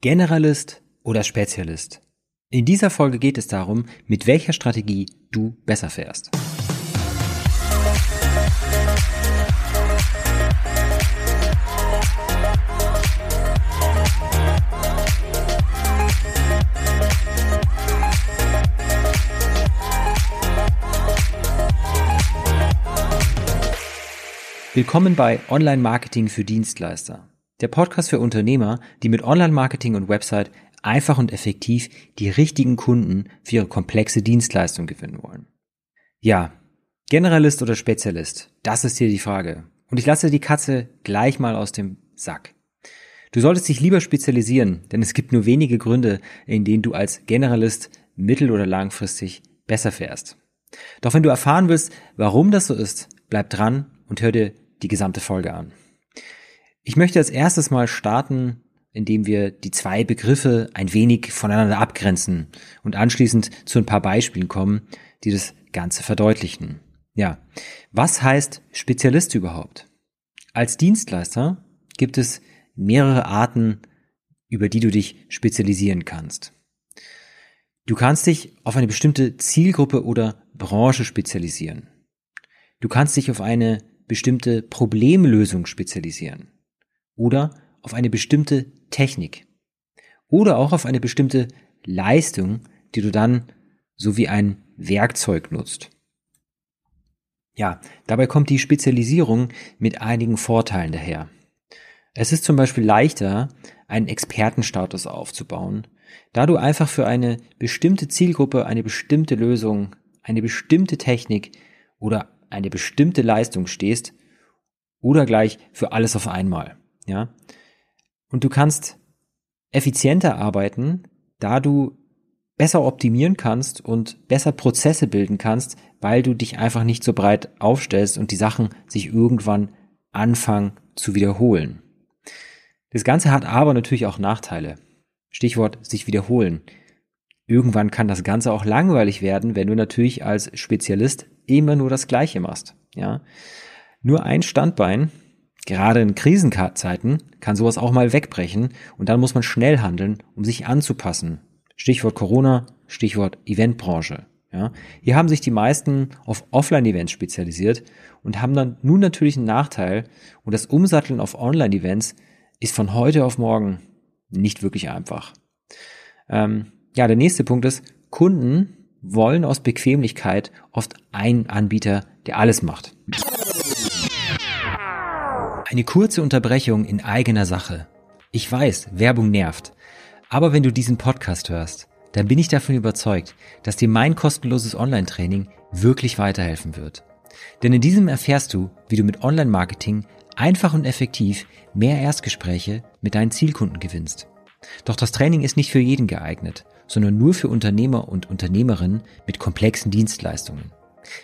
Generalist oder Spezialist? In dieser Folge geht es darum, mit welcher Strategie du besser fährst. Willkommen bei Online Marketing für Dienstleister. Der Podcast für Unternehmer, die mit Online-Marketing und Website einfach und effektiv die richtigen Kunden für ihre komplexe Dienstleistung gewinnen wollen. Ja, Generalist oder Spezialist, das ist hier die Frage. Und ich lasse die Katze gleich mal aus dem Sack. Du solltest dich lieber spezialisieren, denn es gibt nur wenige Gründe, in denen du als Generalist mittel- oder langfristig besser fährst. Doch wenn du erfahren willst, warum das so ist, bleib dran und hör dir die gesamte Folge an. Ich möchte als erstes mal starten, indem wir die zwei Begriffe ein wenig voneinander abgrenzen und anschließend zu ein paar Beispielen kommen, die das Ganze verdeutlichen. Ja, was heißt Spezialist überhaupt? Als Dienstleister gibt es mehrere Arten, über die du dich spezialisieren kannst. Du kannst dich auf eine bestimmte Zielgruppe oder Branche spezialisieren. Du kannst dich auf eine bestimmte Problemlösung spezialisieren oder auf eine bestimmte Technik oder auch auf eine bestimmte Leistung, die du dann so wie ein Werkzeug nutzt. Ja, dabei kommt die Spezialisierung mit einigen Vorteilen daher. Es ist zum Beispiel leichter, einen Expertenstatus aufzubauen, da du einfach für eine bestimmte Zielgruppe eine bestimmte Lösung, eine bestimmte Technik oder eine bestimmte Leistung stehst oder gleich für alles auf einmal ja. Und du kannst effizienter arbeiten, da du besser optimieren kannst und besser Prozesse bilden kannst, weil du dich einfach nicht so breit aufstellst und die Sachen sich irgendwann anfangen zu wiederholen. Das Ganze hat aber natürlich auch Nachteile. Stichwort sich wiederholen. Irgendwann kann das Ganze auch langweilig werden, wenn du natürlich als Spezialist immer nur das Gleiche machst. Ja, nur ein Standbein Gerade in Krisenzeiten kann sowas auch mal wegbrechen und dann muss man schnell handeln, um sich anzupassen. Stichwort Corona, Stichwort Eventbranche. Ja, hier haben sich die meisten auf Offline-Events spezialisiert und haben dann nun natürlich einen Nachteil und das Umsatteln auf Online-Events ist von heute auf morgen nicht wirklich einfach. Ähm, ja, der nächste Punkt ist, Kunden wollen aus Bequemlichkeit oft einen Anbieter, der alles macht. Eine kurze Unterbrechung in eigener Sache. Ich weiß, Werbung nervt. Aber wenn du diesen Podcast hörst, dann bin ich davon überzeugt, dass dir mein kostenloses Online-Training wirklich weiterhelfen wird. Denn in diesem erfährst du, wie du mit Online-Marketing einfach und effektiv mehr Erstgespräche mit deinen Zielkunden gewinnst. Doch das Training ist nicht für jeden geeignet, sondern nur für Unternehmer und Unternehmerinnen mit komplexen Dienstleistungen.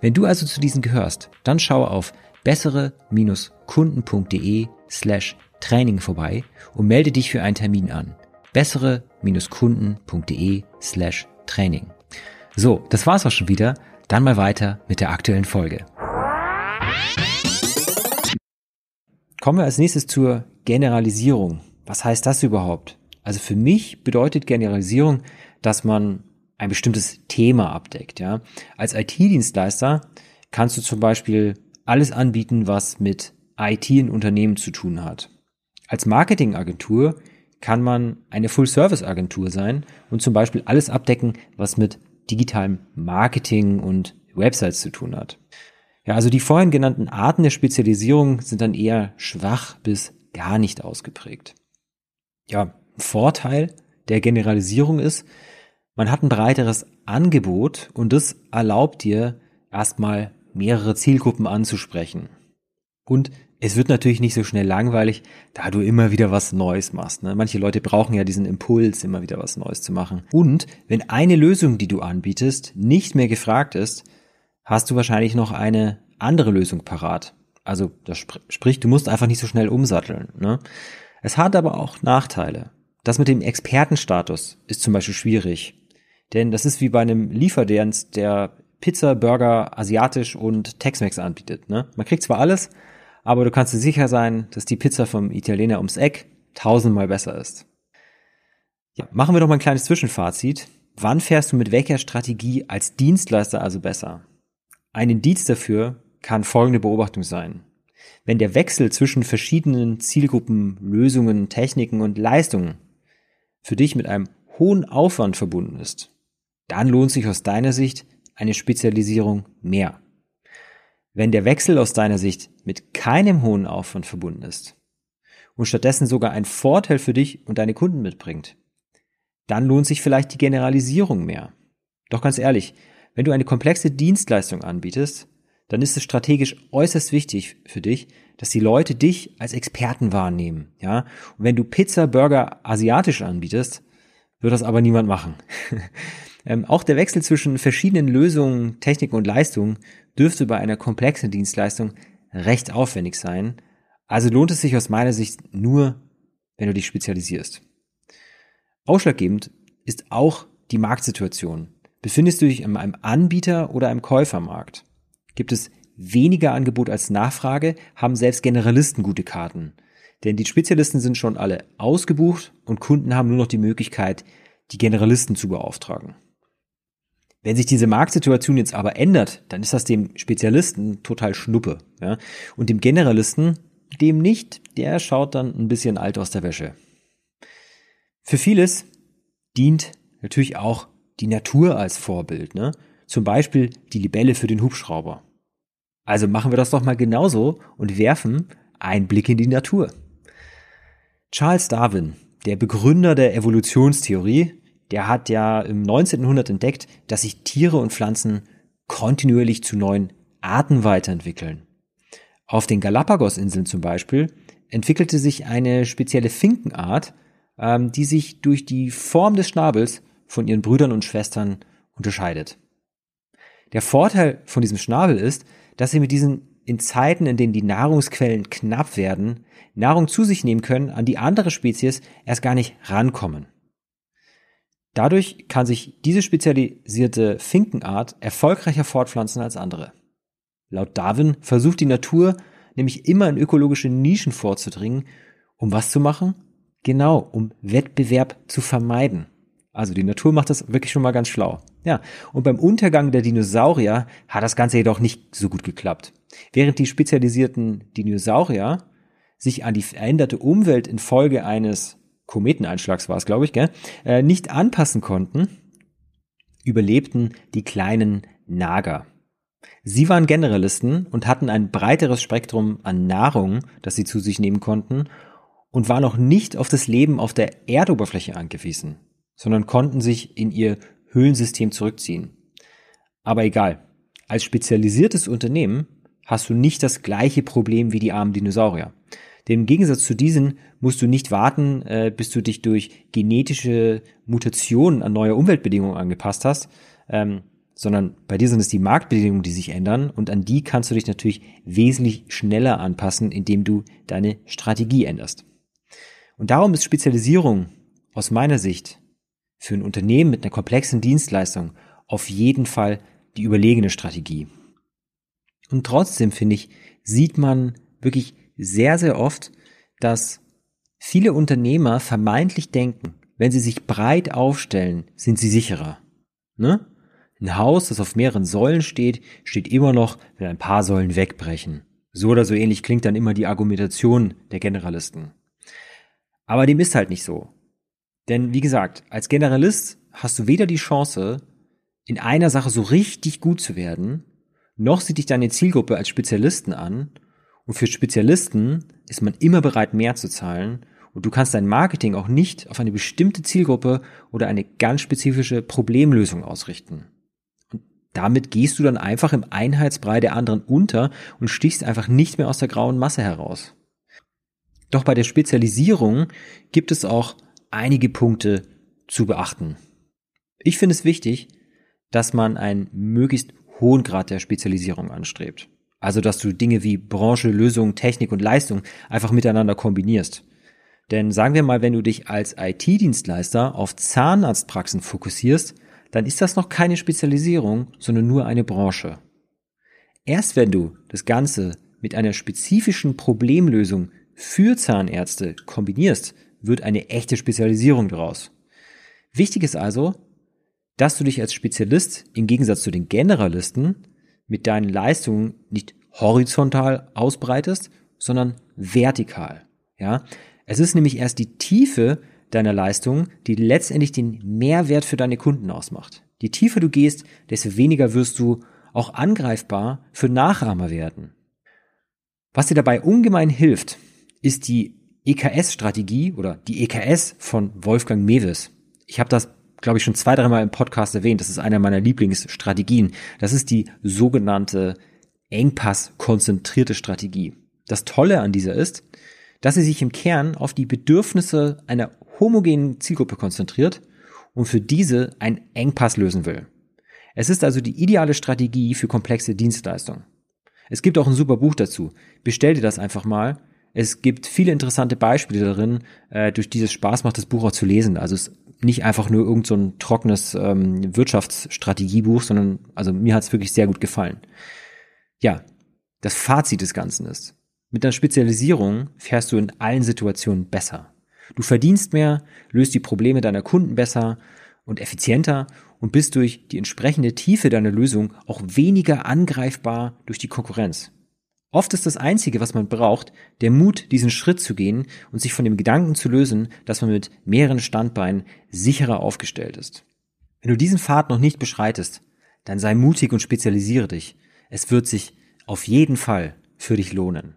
Wenn du also zu diesen gehörst, dann schau auf bessere-kunden.de slash Training vorbei und melde dich für einen Termin an. bessere-kunden.de slash Training. So, das war's auch schon wieder. Dann mal weiter mit der aktuellen Folge. Kommen wir als nächstes zur Generalisierung. Was heißt das überhaupt? Also für mich bedeutet Generalisierung, dass man ein bestimmtes Thema abdeckt. Ja? Als IT-Dienstleister kannst du zum Beispiel alles anbieten, was mit IT in Unternehmen zu tun hat. Als Marketingagentur kann man eine Full-Service-Agentur sein und zum Beispiel alles abdecken, was mit digitalem Marketing und Websites zu tun hat. Ja, also die vorhin genannten Arten der Spezialisierung sind dann eher schwach bis gar nicht ausgeprägt. Ja, Vorteil der Generalisierung ist, man hat ein breiteres Angebot und das erlaubt dir erstmal mehrere Zielgruppen anzusprechen. Und es wird natürlich nicht so schnell langweilig, da du immer wieder was Neues machst. Ne? Manche Leute brauchen ja diesen Impuls, immer wieder was Neues zu machen. Und wenn eine Lösung, die du anbietest, nicht mehr gefragt ist, hast du wahrscheinlich noch eine andere Lösung parat. Also das sp sprich, du musst einfach nicht so schnell umsatteln. Ne? Es hat aber auch Nachteile. Das mit dem Expertenstatus ist zum Beispiel schwierig. Denn das ist wie bei einem Lieferdienst, der Pizza, Burger, asiatisch und Tex-Mex anbietet. Ne? Man kriegt zwar alles, aber du kannst dir sicher sein, dass die Pizza vom Italiener ums Eck tausendmal besser ist. Ja, machen wir doch mal ein kleines Zwischenfazit. Wann fährst du mit welcher Strategie als Dienstleister also besser? Ein Indiz dafür kann folgende Beobachtung sein. Wenn der Wechsel zwischen verschiedenen Zielgruppen, Lösungen, Techniken und Leistungen für dich mit einem hohen Aufwand verbunden ist, dann lohnt sich aus deiner Sicht eine Spezialisierung mehr. Wenn der Wechsel aus deiner Sicht mit keinem hohen Aufwand verbunden ist und stattdessen sogar einen Vorteil für dich und deine Kunden mitbringt, dann lohnt sich vielleicht die Generalisierung mehr. Doch ganz ehrlich, wenn du eine komplexe Dienstleistung anbietest, dann ist es strategisch äußerst wichtig für dich, dass die Leute dich als Experten wahrnehmen, ja? Und wenn du Pizza, Burger asiatisch anbietest, wird das aber niemand machen. ähm, auch der Wechsel zwischen verschiedenen Lösungen, Techniken und Leistungen dürfte bei einer komplexen Dienstleistung recht aufwendig sein. Also lohnt es sich aus meiner Sicht nur, wenn du dich spezialisierst. Ausschlaggebend ist auch die Marktsituation. Befindest du dich in einem Anbieter oder einem Käufermarkt? Gibt es weniger Angebot als Nachfrage, haben selbst Generalisten gute Karten. Denn die Spezialisten sind schon alle ausgebucht und Kunden haben nur noch die Möglichkeit, die Generalisten zu beauftragen. Wenn sich diese Marktsituation jetzt aber ändert, dann ist das dem Spezialisten total Schnuppe. Ja? Und dem Generalisten, dem nicht, der schaut dann ein bisschen alt aus der Wäsche. Für vieles dient natürlich auch die Natur als Vorbild. Ne? Zum Beispiel die Libelle für den Hubschrauber. Also machen wir das doch mal genauso und werfen einen Blick in die Natur. Charles Darwin, der Begründer der Evolutionstheorie, der hat ja im 19. Jahrhundert entdeckt, dass sich Tiere und Pflanzen kontinuierlich zu neuen Arten weiterentwickeln. Auf den Galapagos-Inseln zum Beispiel entwickelte sich eine spezielle Finkenart, ähm, die sich durch die Form des Schnabels von ihren Brüdern und Schwestern unterscheidet. Der Vorteil von diesem Schnabel ist, dass sie mit diesen in Zeiten, in denen die Nahrungsquellen knapp werden, Nahrung zu sich nehmen können, an die andere Spezies erst gar nicht rankommen. Dadurch kann sich diese spezialisierte Finkenart erfolgreicher fortpflanzen als andere. Laut Darwin versucht die Natur nämlich immer in ökologische Nischen vorzudringen, um was zu machen? Genau, um Wettbewerb zu vermeiden. Also die Natur macht das wirklich schon mal ganz schlau. Ja, und beim Untergang der Dinosaurier hat das Ganze jedoch nicht so gut geklappt. Während die spezialisierten Dinosaurier sich an die veränderte Umwelt infolge eines Kometeneinschlags war es, glaube ich, gell, äh, nicht anpassen konnten, überlebten die kleinen Nager. Sie waren Generalisten und hatten ein breiteres Spektrum an Nahrung, das sie zu sich nehmen konnten, und waren noch nicht auf das Leben auf der Erdoberfläche angewiesen, sondern konnten sich in ihr Höhlensystem zurückziehen. Aber egal, als spezialisiertes Unternehmen hast du nicht das gleiche Problem wie die armen Dinosaurier. Denn im Gegensatz zu diesen musst du nicht warten, äh, bis du dich durch genetische Mutationen an neue Umweltbedingungen angepasst hast, ähm, sondern bei dir sind es die Marktbedingungen, die sich ändern und an die kannst du dich natürlich wesentlich schneller anpassen, indem du deine Strategie änderst. Und darum ist Spezialisierung aus meiner Sicht für ein Unternehmen mit einer komplexen Dienstleistung auf jeden Fall die überlegene Strategie. Und trotzdem finde ich, sieht man wirklich sehr, sehr oft, dass viele Unternehmer vermeintlich denken, wenn sie sich breit aufstellen, sind sie sicherer. Ne? Ein Haus, das auf mehreren Säulen steht, steht immer noch, wenn ein paar Säulen wegbrechen. So oder so ähnlich klingt dann immer die Argumentation der Generalisten. Aber dem ist halt nicht so. Denn wie gesagt, als Generalist hast du weder die Chance, in einer Sache so richtig gut zu werden, noch sieht dich deine Zielgruppe als Spezialisten an. Und für Spezialisten ist man immer bereit, mehr zu zahlen. Und du kannst dein Marketing auch nicht auf eine bestimmte Zielgruppe oder eine ganz spezifische Problemlösung ausrichten. Und damit gehst du dann einfach im Einheitsbrei der anderen unter und stichst einfach nicht mehr aus der grauen Masse heraus. Doch bei der Spezialisierung gibt es auch einige Punkte zu beachten. Ich finde es wichtig, dass man einen möglichst hohen Grad der Spezialisierung anstrebt. Also, dass du Dinge wie Branche, Lösung, Technik und Leistung einfach miteinander kombinierst. Denn sagen wir mal, wenn du dich als IT-Dienstleister auf Zahnarztpraxen fokussierst, dann ist das noch keine Spezialisierung, sondern nur eine Branche. Erst wenn du das Ganze mit einer spezifischen Problemlösung für Zahnärzte kombinierst, wird eine echte Spezialisierung daraus. Wichtig ist also, dass du dich als Spezialist im Gegensatz zu den Generalisten mit deinen Leistungen nicht horizontal ausbreitest, sondern vertikal. Ja, es ist nämlich erst die Tiefe deiner Leistung, die letztendlich den Mehrwert für deine Kunden ausmacht. Je tiefer du gehst, desto weniger wirst du auch angreifbar für Nachahmer werden. Was dir dabei ungemein hilft, ist die EKS-Strategie oder die EKS von Wolfgang Mewes. Ich habe das, glaube ich, schon zwei, dreimal im Podcast erwähnt. Das ist eine meiner Lieblingsstrategien. Das ist die sogenannte Engpass-konzentrierte Strategie. Das Tolle an dieser ist, dass sie sich im Kern auf die Bedürfnisse einer homogenen Zielgruppe konzentriert und für diese einen Engpass lösen will. Es ist also die ideale Strategie für komplexe Dienstleistungen. Es gibt auch ein super Buch dazu. Bestell dir das einfach mal. Es gibt viele interessante Beispiele darin, äh, durch dieses Spaß macht das Buch auch zu lesen. Also es nicht einfach nur irgend so ein trockenes ähm, Wirtschaftsstrategiebuch, sondern also mir hat es wirklich sehr gut gefallen. Ja, das Fazit des Ganzen ist, mit einer Spezialisierung fährst du in allen Situationen besser. Du verdienst mehr, löst die Probleme deiner Kunden besser und effizienter und bist durch die entsprechende Tiefe deiner Lösung auch weniger angreifbar durch die Konkurrenz. Oft ist das Einzige, was man braucht, der Mut, diesen Schritt zu gehen und sich von dem Gedanken zu lösen, dass man mit mehreren Standbeinen sicherer aufgestellt ist. Wenn du diesen Pfad noch nicht beschreitest, dann sei mutig und spezialisiere dich. Es wird sich auf jeden Fall für dich lohnen.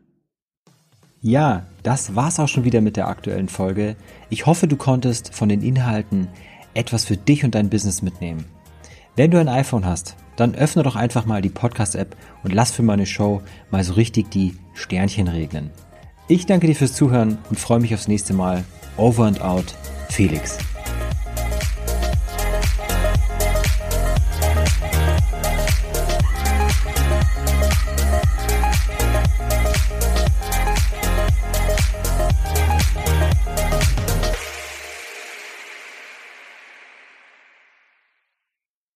Ja, das war's auch schon wieder mit der aktuellen Folge. Ich hoffe, du konntest von den Inhalten etwas für dich und dein Business mitnehmen. Wenn du ein iPhone hast, dann öffne doch einfach mal die Podcast-App und lass für meine Show mal so richtig die Sternchen regnen. Ich danke dir fürs Zuhören und freue mich aufs nächste Mal. Over and out, Felix.